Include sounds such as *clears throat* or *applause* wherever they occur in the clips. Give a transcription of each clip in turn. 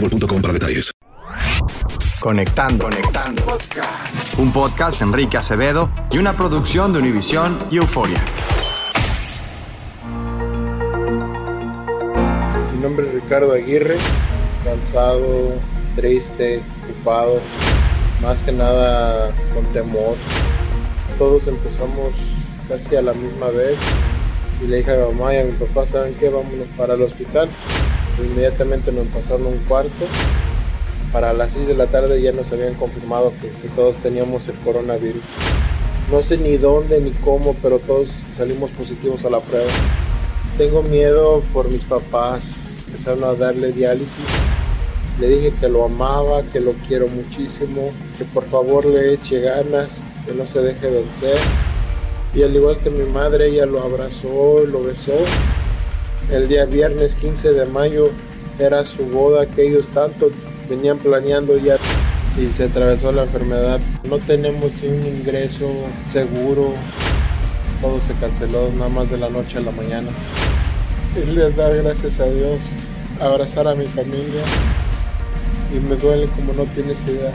boostmobile.com para detalles. Conectando. Conectando. Un podcast de Enrique Acevedo y una producción de Univisión y Euforia. Mi nombre es Ricardo Aguirre, cansado, triste, ocupado, más que nada con temor. Todos empezamos casi a la misma vez y le dije a mi mamá y a mi papá, ¿saben qué? Vámonos para el hospital. Inmediatamente nos pasaron un cuarto. Para las 6 de la tarde ya nos habían confirmado que, que todos teníamos el coronavirus. No sé ni dónde ni cómo, pero todos salimos positivos a la prueba. Tengo miedo por mis papás. Empezaron a darle diálisis. Le dije que lo amaba, que lo quiero muchísimo, que por favor le eche ganas, que no se deje vencer. Y al igual que mi madre, ella lo abrazó, lo besó. El día viernes 15 de mayo era su boda que ellos tanto venían planeando ya y se atravesó la enfermedad. No tenemos un ingreso seguro, todo se canceló nada más de la noche a la mañana. Y les dar gracias a Dios, abrazar a mi familia y me duele como no tienes idea.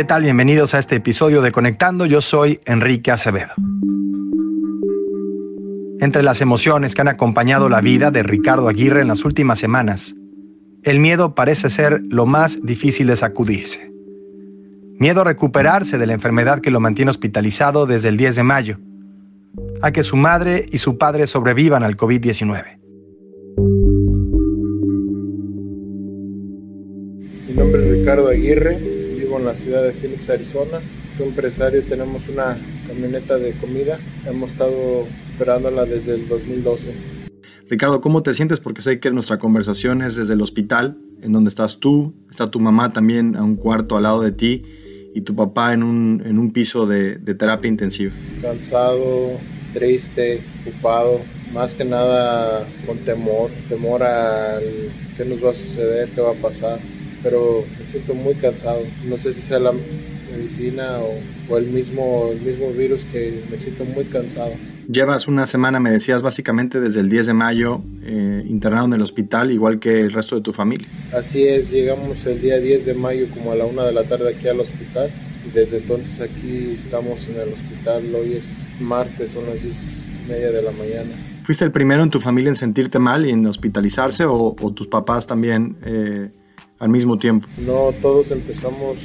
Bienvenidos a este episodio de Conectando. Yo soy Enrique Acevedo. Entre las emociones que han acompañado la vida de Ricardo Aguirre en las últimas semanas, el miedo parece ser lo más difícil de sacudirse. Miedo a recuperarse de la enfermedad que lo mantiene hospitalizado desde el 10 de mayo, a que su madre y su padre sobrevivan al COVID-19. Mi nombre es Ricardo Aguirre, en la ciudad de Phoenix, Arizona. Soy empresario y tenemos una camioneta de comida. Hemos estado operándola desde el 2012. Ricardo, ¿cómo te sientes? Porque sé que nuestra conversación es desde el hospital, en donde estás tú, está tu mamá también a un cuarto al lado de ti y tu papá en un, en un piso de, de terapia intensiva. Cansado, triste, ocupado, más que nada con temor, temor al qué nos va a suceder, qué va a pasar. Pero me siento muy cansado. No sé si sea la medicina o, o el, mismo, el mismo virus que me siento muy cansado. Llevas una semana, me decías, básicamente desde el 10 de mayo eh, internado en el hospital, igual que el resto de tu familia. Así es, llegamos el día 10 de mayo como a la una de la tarde aquí al hospital y desde entonces aquí estamos en el hospital. Hoy es martes, son las 10 y media de la mañana. ¿Fuiste el primero en tu familia en sentirte mal y en hospitalizarse o, o tus papás también eh, al mismo tiempo? No, todos empezamos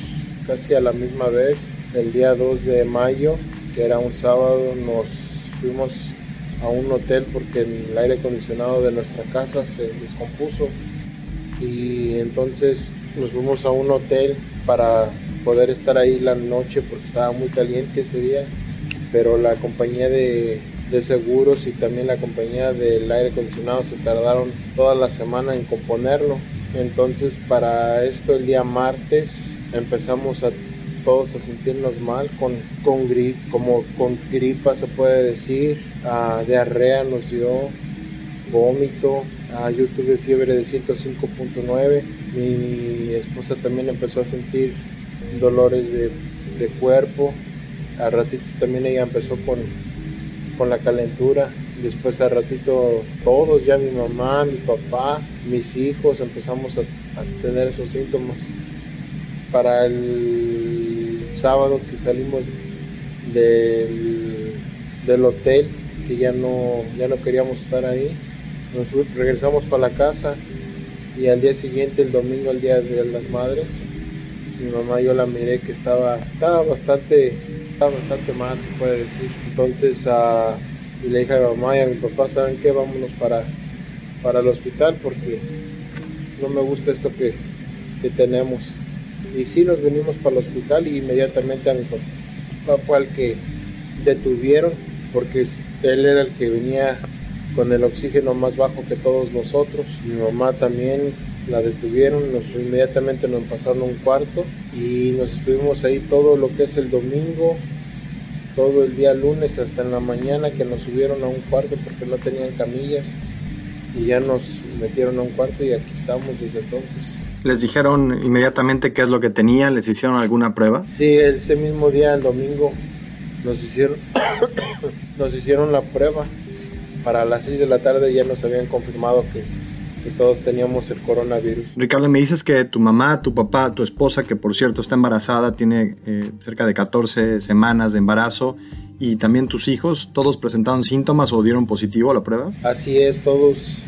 casi a la misma vez. El día 2 de mayo, que era un sábado, nos fuimos a un hotel porque el aire acondicionado de nuestra casa se descompuso y entonces nos fuimos a un hotel para poder estar ahí la noche porque estaba muy caliente ese día pero la compañía de, de seguros y también la compañía del aire acondicionado se tardaron toda la semana en componerlo. Entonces para esto el día martes empezamos a todos a sentirnos mal con, con grip, como con gripa se puede decir, uh, diarrea nos dio, vómito, uh, yo tuve fiebre de 105.9, mi esposa también empezó a sentir dolores de, de cuerpo, al ratito también ella empezó con, con la calentura, después al ratito todos, ya mi mamá, mi papá, mis hijos empezamos a, tener esos síntomas. Para el sábado que salimos del, del hotel, que ya no, ya no queríamos estar ahí, nos regresamos para la casa y al día siguiente, el domingo, el día de las madres, mi mamá yo la miré que estaba, estaba bastante, estaba bastante mal, se puede decir. Entonces, uh, y le dije a mi mamá y a mi papá, ¿saben qué? Vámonos para, para el hospital porque no me gusta esto que, que tenemos. Y sí, nos venimos para el hospital y inmediatamente a mi papá fue al que detuvieron porque él era el que venía con el oxígeno más bajo que todos nosotros. Mi mamá también la detuvieron, nos, inmediatamente nos pasaron a un cuarto y nos estuvimos ahí todo lo que es el domingo, todo el día lunes hasta en la mañana que nos subieron a un cuarto porque no tenían camillas y ya nos metieron a un cuarto y aquí estamos desde entonces. ¿Les dijeron inmediatamente qué es lo que tenían? ¿Les hicieron alguna prueba? Sí, ese mismo día, el domingo, nos hicieron, *coughs* nos hicieron la prueba. Para las 6 de la tarde ya nos habían confirmado que, que todos teníamos el coronavirus. Ricardo, me dices que tu mamá, tu papá, tu esposa, que por cierto está embarazada, tiene eh, cerca de 14 semanas de embarazo, y también tus hijos, ¿todos presentaron síntomas o dieron positivo a la prueba? Así es, todos,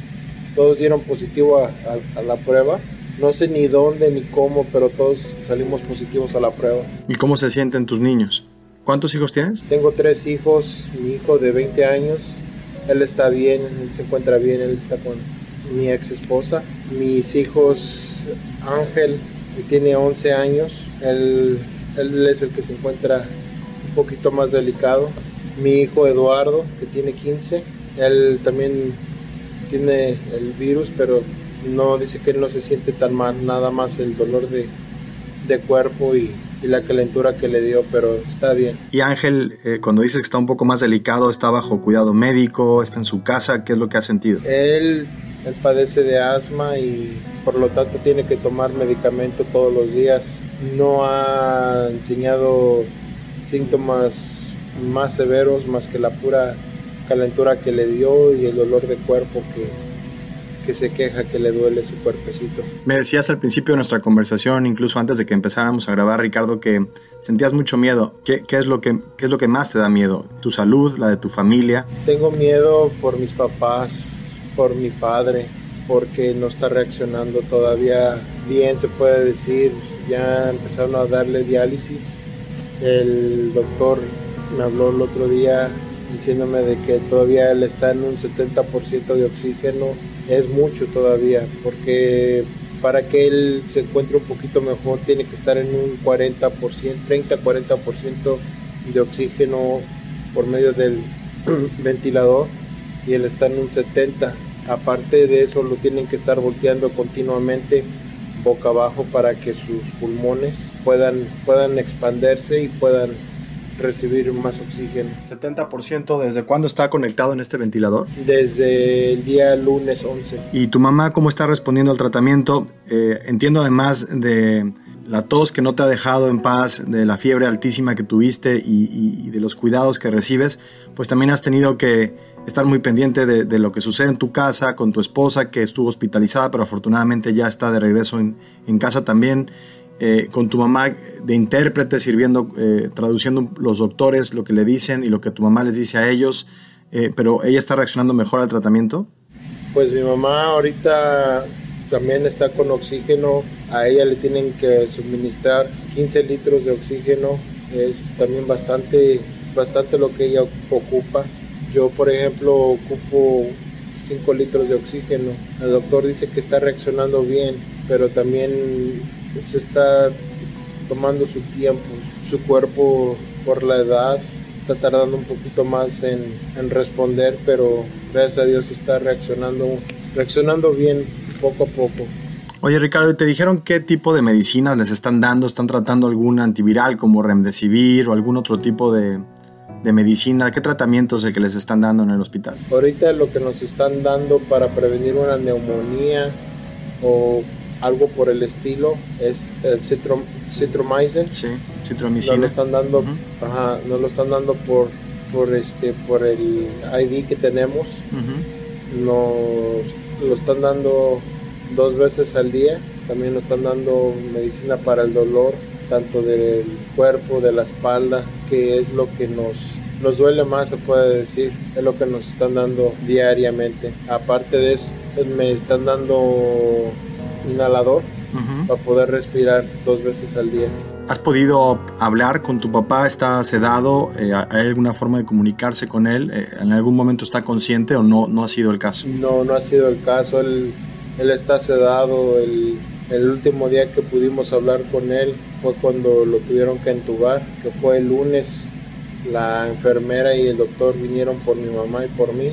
todos dieron positivo a, a, a la prueba. No sé ni dónde ni cómo, pero todos salimos positivos a la prueba. ¿Y cómo se sienten tus niños? ¿Cuántos hijos tienes? Tengo tres hijos, mi hijo de 20 años, él está bien, él se encuentra bien, él está con mi ex esposa. Mis hijos, Ángel, que tiene 11 años, él, él es el que se encuentra un poquito más delicado. Mi hijo Eduardo, que tiene 15, él también tiene el virus, pero no dice que él no se siente tan mal, nada más el dolor de, de cuerpo y, y, la calentura que le dio, pero está bien. Y Ángel, eh, cuando dices que está un poco más delicado, está bajo cuidado médico, está en su casa, ¿qué es lo que ha sentido? Él, él padece de asma y por lo tanto tiene que tomar medicamento todos los días. No ha enseñado síntomas más severos más que la pura calentura que le dio y el dolor de cuerpo que, que se queja que le duele su cuerpecito. Me decías al principio de nuestra conversación, incluso antes de que empezáramos a grabar, Ricardo, que sentías mucho miedo. ¿Qué, qué, es lo que, ¿Qué es lo que más te da miedo? ¿Tu salud, la de tu familia? Tengo miedo por mis papás, por mi padre, porque no está reaccionando todavía bien, se puede decir. Ya empezaron a darle diálisis. El doctor me habló el otro día diciéndome de que todavía él está en un 70% de oxígeno es mucho todavía, porque para que él se encuentre un poquito mejor tiene que estar en un 40%, 30-40% de oxígeno por medio del *clears throat* ventilador y él está en un 70%. Aparte de eso lo tienen que estar volteando continuamente boca abajo para que sus pulmones puedan, puedan expandirse y puedan recibir más oxígeno. 70% desde cuándo está conectado en este ventilador? Desde el día lunes 11. ¿Y tu mamá cómo está respondiendo al tratamiento? Eh, entiendo además de la tos que no te ha dejado en paz, de la fiebre altísima que tuviste y, y, y de los cuidados que recibes, pues también has tenido que estar muy pendiente de, de, lo que sucede en tu casa, con tu esposa que estuvo hospitalizada, pero afortunadamente ya está de regreso en, en casa también eh, con tu mamá de intérprete, sirviendo, eh, traduciendo los doctores lo que le dicen y lo que tu mamá les dice a ellos, eh, pero ella está reaccionando mejor al tratamiento? Pues mi mamá ahorita también está con oxígeno, a ella le tienen que suministrar 15 litros de oxígeno, es también bastante, bastante lo que ella ocupa. Yo, por ejemplo, ocupo 5 litros de oxígeno. El doctor dice que está reaccionando bien, pero también se está tomando su tiempo. Su cuerpo, por la edad, está tardando un poquito más en, responder, pero gracias a Dios está reaccionando, reaccionando bien poco a poco. Oye Ricardo, ¿te dijeron qué tipo de medicinas les están dando? ¿Están tratando algún antiviral como Remdesivir o algún otro tipo de, de medicina? ¿Qué tratamiento es el que les están dando en el hospital? Ahorita lo que nos están dando para prevenir una neumonía o algo por el estilo es el citrom citromycin. Sí, citromicina. Nos lo están dando, ajá, nos lo están dando por, por, este, por el ID que tenemos. Nos lo están dando dos veces al día. También nos están dando medicina para el dolor, tanto del cuerpo, de la espalda, que es lo que nos, nos duele más, se puede decir. Es lo que nos están dando diariamente. Aparte de eso, me están dando inhalador para poder respirar dos veces al día. ¿Has podido hablar con tu papá? ¿Está sedado? Eh, ¿Hay alguna forma de comunicarse con él? Eh, ¿En algún momento está consciente o no, no ha sido el caso? No, no ha sido el caso. Él, él está sedado. El, el último día que pudimos hablar con él fue cuando lo tuvieron que entubar, que fue el lunes. La enfermera y el doctor vinieron por mi mamá y por mí.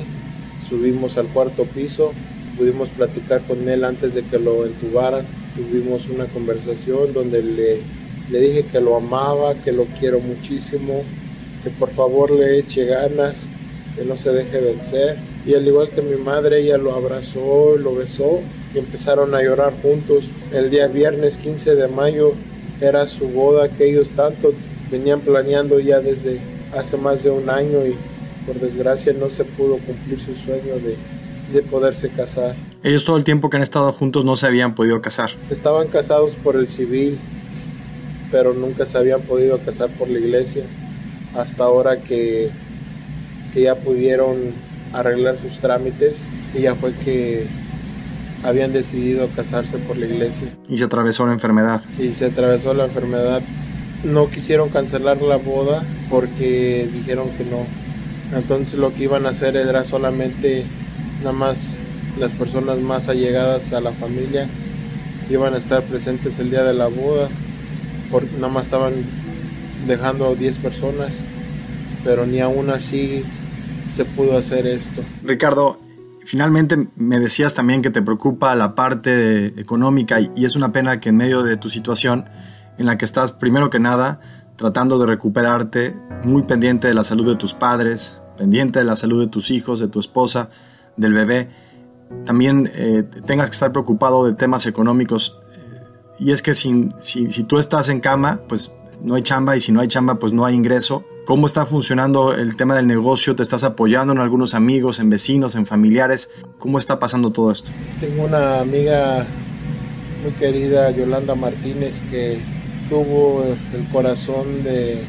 Subimos al cuarto piso pudimos platicar con él antes de que lo entubaran. Tuvimos una conversación donde le, le dije que lo amaba, que lo quiero muchísimo, que por favor le eche ganas, que no se deje vencer. Y al igual que mi madre, ella lo abrazó, lo besó y empezaron a llorar juntos. El día viernes 15 de mayo era su boda que ellos tanto venían planeando ya desde hace más de un año y por desgracia no se pudo cumplir su sueño de, de poderse casar. Ellos todo el tiempo que han estado juntos no se habían podido casar. Estaban casados por el civil, pero nunca se habían podido casar por la iglesia. Hasta ahora que, que ya pudieron arreglar sus trámites y ya fue que habían decidido casarse por la iglesia. Y se atravesó la enfermedad. Y se atravesó la enfermedad. No quisieron cancelar la boda porque dijeron que no. Entonces lo que iban a hacer era solamente nada más las personas más allegadas a la familia iban a estar presentes el día de la boda, porque nada más estaban dejando a 10 personas, pero ni aún así se pudo hacer esto. Ricardo, finalmente me decías también que te preocupa la parte económica y es una pena que en medio de tu situación en la que estás primero que nada tratando de recuperarte, muy pendiente de la salud de tus padres, pendiente de la salud de tus hijos, de tu esposa, del bebé, también eh, tengas que estar preocupado de temas económicos. Y es que si, si, si, tú estás en cama, pues no hay chamba y si no hay chamba, pues no hay ingreso. ¿Cómo está funcionando el tema del negocio? ¿Te estás apoyando en algunos amigos, en vecinos, en familiares? ¿Cómo está pasando todo esto? Tengo una amiga muy querida, Yolanda Martínez, que tuvo el corazón de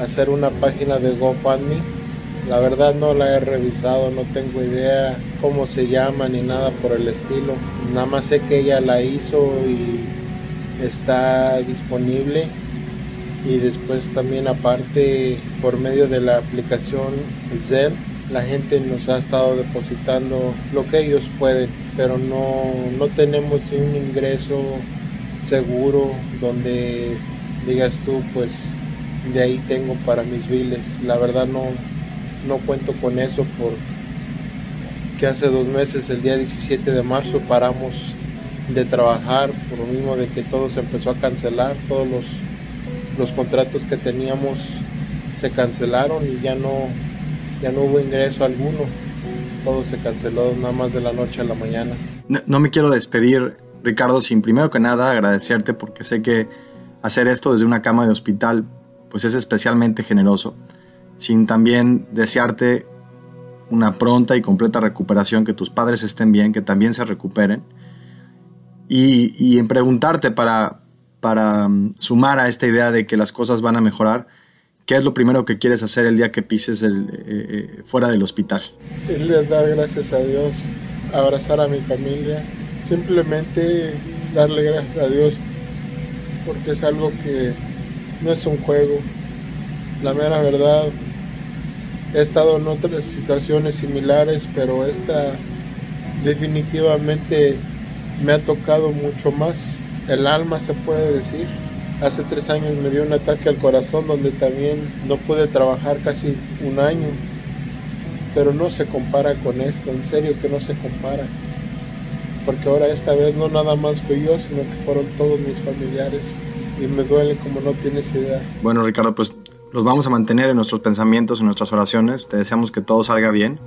hacer una página de GoFundMe la verdad no la he revisado, no tengo idea cómo se llama ni nada por el estilo. Nada más sé que ella la hizo y está disponible. Y después también aparte por medio de la aplicación Zelle, la gente nos ha estado depositando lo que ellos pueden, pero no, no tenemos un ingreso seguro donde digas tú pues de ahí tengo para mis biles. La verdad no, no cuento con eso por que hace dos meses, el día 17 de marzo, paramos de trabajar por lo mismo de que todo se empezó a cancelar, todos los, los contratos que teníamos se cancelaron y ya no, ya no hubo ingreso alguno, todo se canceló nada más de la noche a la mañana. No me quiero despedir, Ricardo, sin primero que nada agradecerte porque sé que hacer esto desde una cama de hospital pues es especialmente generoso sin también desearte una pronta y completa recuperación, que tus padres estén bien, que también se recuperen, y, en preguntarte para, para mm, sumar a esta idea de que las cosas van a mejorar, ¿qué es lo primero que quieres hacer el día que pises el, eh, eh, fuera del hospital? Es dar gracias a Dios, abrazar a mi familia, simplemente darle gracias a Dios porque es algo que no es un juego, la mera verdad, he estado en otras situaciones similares, pero esta definitivamente me ha tocado mucho más el alma, se puede decir, Hace tres años me dio un ataque al corazón donde también no pude trabajar casi un año. Pero no se compara con esto, en serio que no se compara. Porque ahora esta vez no nada más fui yo, sino que fueron todos mis familiares. Y me duele como no tienes idea. Bueno, Ricardo, pues los vamos a mantener en nuestros pensamientos, en nuestras oraciones. Te deseamos que todo salga bien.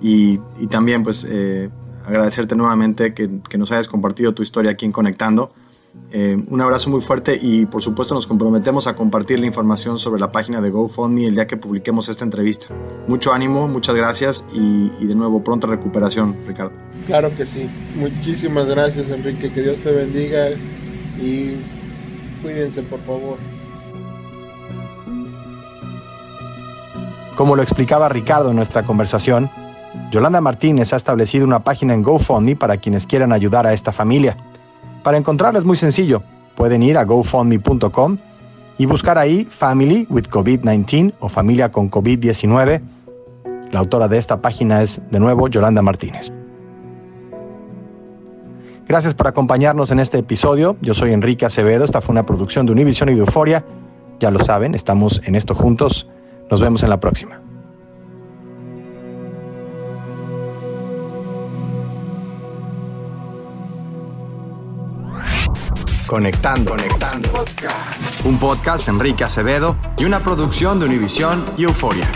Y, y también, pues, eh, agradecerte nuevamente que, que, nos hayas compartido tu historia aquí en Conectando. Eh, un abrazo muy fuerte y por supuesto nos comprometemos a compartir la información sobre la página de GoFundMe el día que publiquemos esta entrevista. Mucho ánimo, muchas gracias y, y de nuevo pronta recuperación, Ricardo. Claro que sí. Muchísimas gracias, Enrique. Que Dios te bendiga y cuídense, por favor. Como lo explicaba Ricardo en nuestra conversación, Yolanda Martínez ha establecido una página en GoFundMe para quienes quieran ayudar a esta familia. Para encontrarla es muy sencillo. Pueden ir a gofundme.com y buscar ahí Family with COVID-19 o Familia con COVID-19. La autora de esta página es, de nuevo, Yolanda Martínez. Gracias por acompañarnos en este episodio. Yo soy Enrique Acevedo. Esta fue una producción de Univision y de Euforia. Ya lo saben, estamos en esto juntos. Nos vemos en la próxima. Conectando. Conectando. Un podcast de Enrique Acevedo y una producción de Univision y Euforia.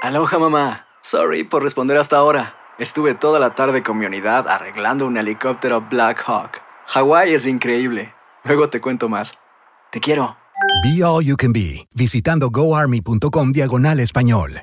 Aloha mamá. Sorry por responder hasta ahora. Estuve toda la tarde con mi unidad arreglando un helicóptero Black Hawk. Hawái es increíble. Luego te cuento más. Te quiero. Be All You Can Be, visitando goarmy.com diagonal español.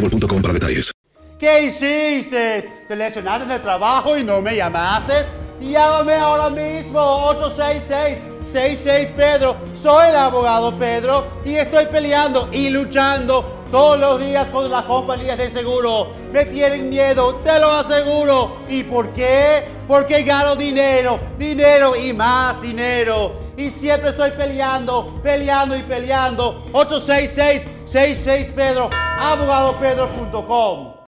boostmobile.com para detalles. ¿Qué hiciste? ¿Te lesionaste en el trabajo y no me llamaste? Llámame ahora mismo, 866-66 Pedro. Soy el abogado Pedro y estoy peleando y luchando todos los días con las compañías de seguro. Me tienen miedo, te lo aseguro. ¿Y por qué? Porque gano dinero, dinero y más dinero. Y siempre estoy peleando, peleando y peleando. 866-66 Pedro, abogadopedro.com.